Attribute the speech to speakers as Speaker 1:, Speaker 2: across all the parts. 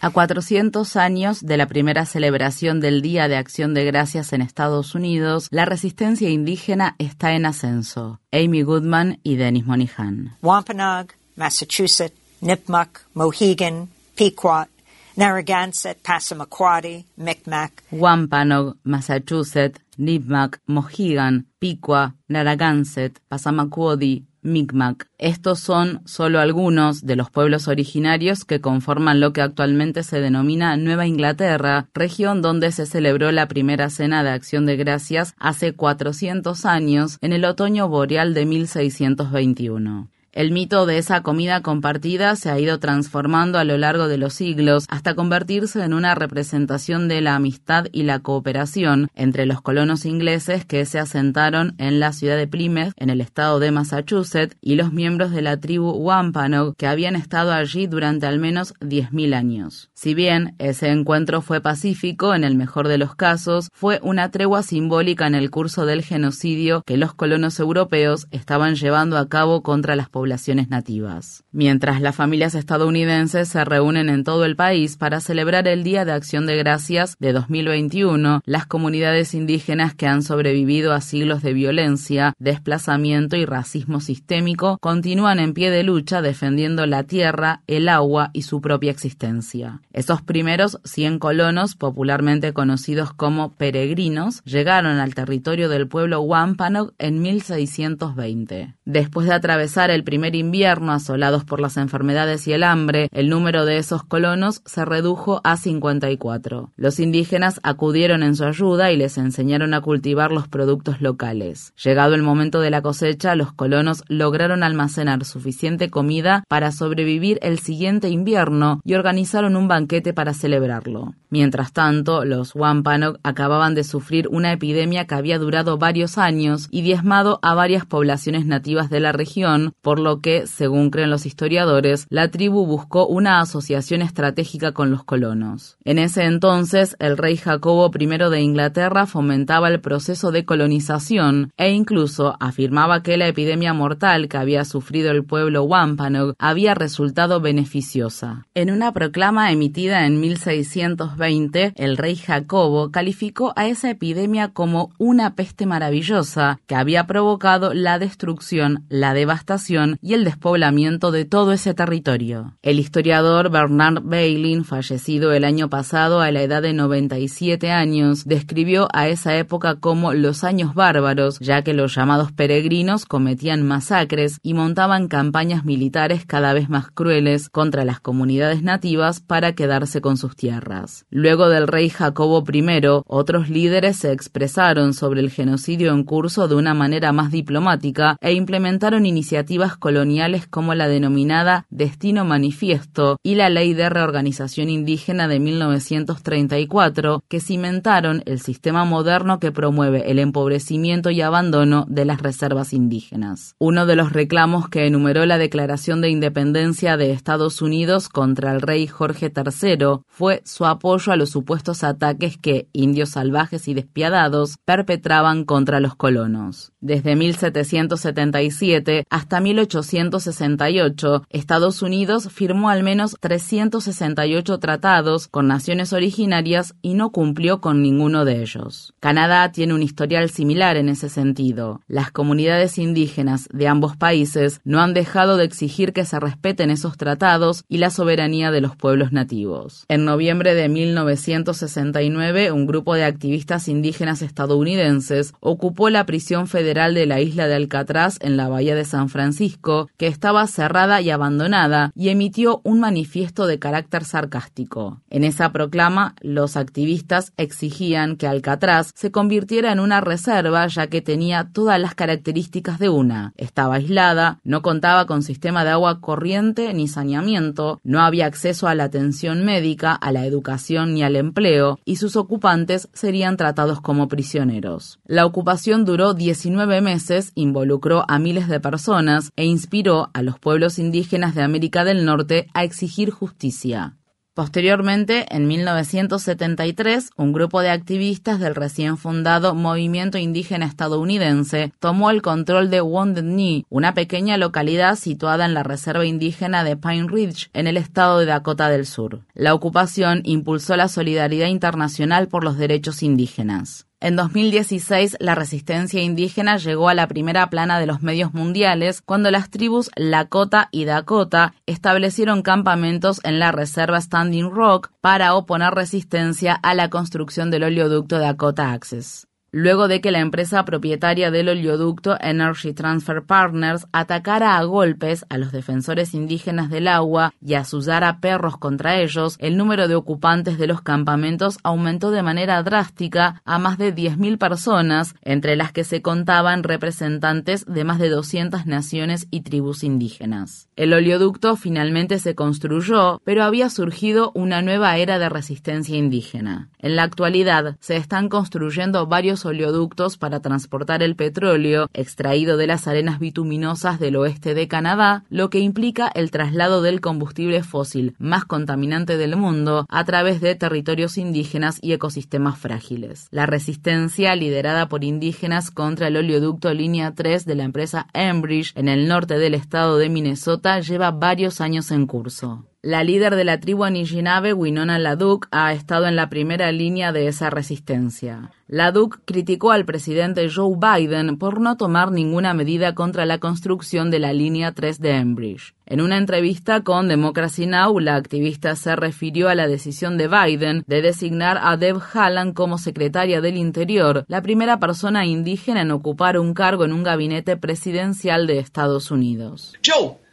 Speaker 1: A 400 años de la primera celebración del Día de Acción de Gracias en Estados Unidos, la resistencia indígena está en ascenso. Amy Goodman y Dennis Monihan.
Speaker 2: Wampanoag, Massachusetts, Nipmuc, Mohegan, Pequot, Narragansett, Passamaquoddy, Micmac.
Speaker 1: Wampanoag, Massachusetts, Nipmuc, Mohegan, Pequot, Narragansett, Passamaquoddy, Mi'kmaq. Estos son solo algunos de los pueblos originarios que conforman lo que actualmente se denomina Nueva Inglaterra, región donde se celebró la primera cena de acción de gracias hace 400 años en el otoño boreal de 1621. El mito de esa comida compartida se ha ido transformando a lo largo de los siglos hasta convertirse en una representación de la amistad y la cooperación entre los colonos ingleses que se asentaron en la ciudad de Plymouth, en el estado de Massachusetts, y los miembros de la tribu Wampanoag que habían estado allí durante al menos 10.000 años. Si bien ese encuentro fue pacífico, en el mejor de los casos, fue una tregua simbólica en el curso del genocidio que los colonos europeos estaban llevando a cabo contra las poblaciones nativas. Mientras las familias estadounidenses se reúnen en todo el país para celebrar el Día de Acción de Gracias de 2021, las comunidades indígenas que han sobrevivido a siglos de violencia, desplazamiento y racismo sistémico continúan en pie de lucha defendiendo la tierra, el agua y su propia existencia. Esos primeros 100 colonos, popularmente conocidos como peregrinos, llegaron al territorio del pueblo Wampanoag en 1620. Después de atravesar el primer invierno asolados por las enfermedades y el hambre, el número de esos colonos se redujo a 54. Los indígenas acudieron en su ayuda y les enseñaron a cultivar los productos locales. Llegado el momento de la cosecha, los colonos lograron almacenar suficiente comida para sobrevivir el siguiente invierno y organizaron un banquete para celebrarlo. Mientras tanto, los Wampanoag acababan de sufrir una epidemia que había durado varios años y diezmado a varias poblaciones nativas de la región, por lo que, según creen los historiadores, la tribu buscó una asociación estratégica con los colonos. En ese entonces, el rey Jacobo I de Inglaterra fomentaba el proceso de colonización e incluso afirmaba que la epidemia mortal que había sufrido el pueblo Wampanoag había resultado beneficiosa. En una proclama emitida en 1620, el rey Jacobo calificó a esa epidemia como una peste maravillosa que había provocado la destrucción, la devastación y el despoblamiento de todo ese territorio. El historiador Bernard Bailyn, fallecido el año pasado a la edad de 97 años, describió a esa época como los años bárbaros, ya que los llamados peregrinos cometían masacres y montaban campañas militares cada vez más crueles contra las comunidades nativas para quedarse con sus tierras. Luego del rey Jacobo I, otros líderes se expresaron sobre el genocidio en curso de una manera más diplomática e implementaron iniciativas coloniales como la denominada Destino Manifiesto y la Ley de Reorganización Indígena de 1934, que cimentaron el sistema moderno que promueve el empobrecimiento y abandono de las reservas indígenas. Uno de los reclamos que enumeró la Declaración de Independencia de Estados Unidos contra el rey Jorge III fue su apoyo a los supuestos ataques que indios salvajes y despiadados perpetraban contra los colonos. Desde 1777 hasta 1800 1868, Estados Unidos firmó al menos 368 tratados con naciones originarias y no cumplió con ninguno de ellos. Canadá tiene un historial similar en ese sentido. Las comunidades indígenas de ambos países no han dejado de exigir que se respeten esos tratados y la soberanía de los pueblos nativos. En noviembre de 1969, un grupo de activistas indígenas estadounidenses ocupó la prisión federal de la isla de Alcatraz en la bahía de San Francisco que estaba cerrada y abandonada y emitió un manifiesto de carácter sarcástico. En esa proclama, los activistas exigían que Alcatraz se convirtiera en una reserva ya que tenía todas las características de una. Estaba aislada, no contaba con sistema de agua corriente ni saneamiento, no había acceso a la atención médica, a la educación ni al empleo, y sus ocupantes serían tratados como prisioneros. La ocupación duró 19 meses, involucró a miles de personas e inspiró a los pueblos indígenas de América del Norte a exigir justicia. Posteriormente, en 1973, un grupo de activistas del recién fundado Movimiento Indígena Estadounidense tomó el control de Wounded Knee, una pequeña localidad situada en la reserva indígena de Pine Ridge, en el estado de Dakota del Sur. La ocupación impulsó la solidaridad internacional por los derechos indígenas. En 2016, la resistencia indígena llegó a la primera plana de los medios mundiales cuando las tribus Lakota y Dakota establecieron campamentos en la reserva Standing Rock para oponer resistencia a la construcción del oleoducto Dakota Access luego de que la empresa propietaria del oleoducto Energy Transfer Partners atacara a golpes a los defensores indígenas del agua y azullara perros contra ellos, el número de ocupantes de los campamentos aumentó de manera drástica a más de 10.000 personas, entre las que se contaban representantes de más de 200 naciones y tribus indígenas. El oleoducto finalmente se construyó, pero había surgido una nueva era de resistencia indígena. En la actualidad se están construyendo varios oleoductos para transportar el petróleo extraído de las arenas bituminosas del oeste de Canadá, lo que implica el traslado del combustible fósil más contaminante del mundo a través de territorios indígenas y ecosistemas frágiles. La resistencia liderada por indígenas contra el oleoducto línea 3 de la empresa Enbridge en el norte del estado de Minnesota lleva varios años en curso. La líder de la tribu Anishinaabe, Winona LaDuke, ha estado en la primera línea de esa resistencia. LaDuke criticó al presidente Joe Biden por no tomar ninguna medida contra la construcción de la línea 3 de Enbridge. En una entrevista con Democracy Now, la activista se refirió a la decisión de Biden de designar a Deb Haaland como secretaria del Interior, la primera persona indígena en ocupar un cargo en un gabinete presidencial de Estados Unidos.
Speaker 3: Joe.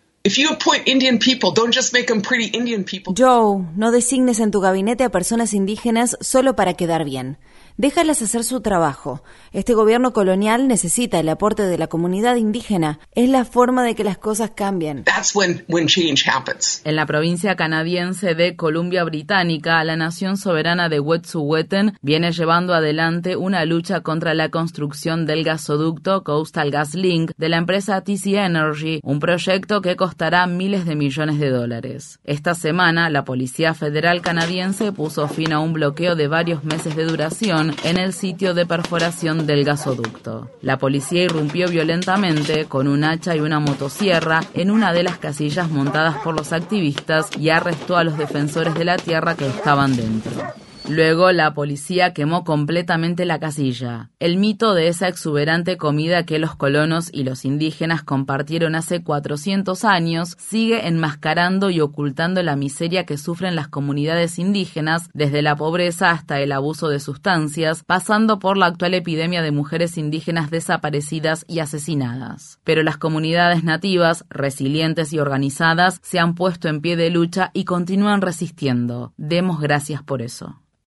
Speaker 4: Joe, no designes en tu gabinete a personas indígenas solo para quedar bien. Déjalas hacer su trabajo. Este gobierno colonial necesita el aporte de la comunidad indígena. Es la forma de que las cosas cambien.
Speaker 1: En la provincia canadiense de Columbia Británica, la nación soberana de Wet'suwet'en viene llevando adelante una lucha contra la construcción del gasoducto Coastal Gas Link de la empresa TC Energy, un proyecto que costará miles de millones de dólares. Esta semana, la Policía Federal canadiense puso fin a un bloqueo de varios meses de duración en el sitio de perforación del gasoducto. La policía irrumpió violentamente con un hacha y una motosierra en una de las casillas montadas por los activistas y arrestó a los defensores de la tierra que estaban dentro. Luego la policía quemó completamente la casilla. El mito de esa exuberante comida que los colonos y los indígenas compartieron hace 400 años sigue enmascarando y ocultando la miseria que sufren las comunidades indígenas, desde la pobreza hasta el abuso de sustancias, pasando por la actual epidemia de mujeres indígenas desaparecidas y asesinadas. Pero las comunidades nativas, resilientes y organizadas, se han puesto en pie de lucha y continúan resistiendo. Demos gracias por eso.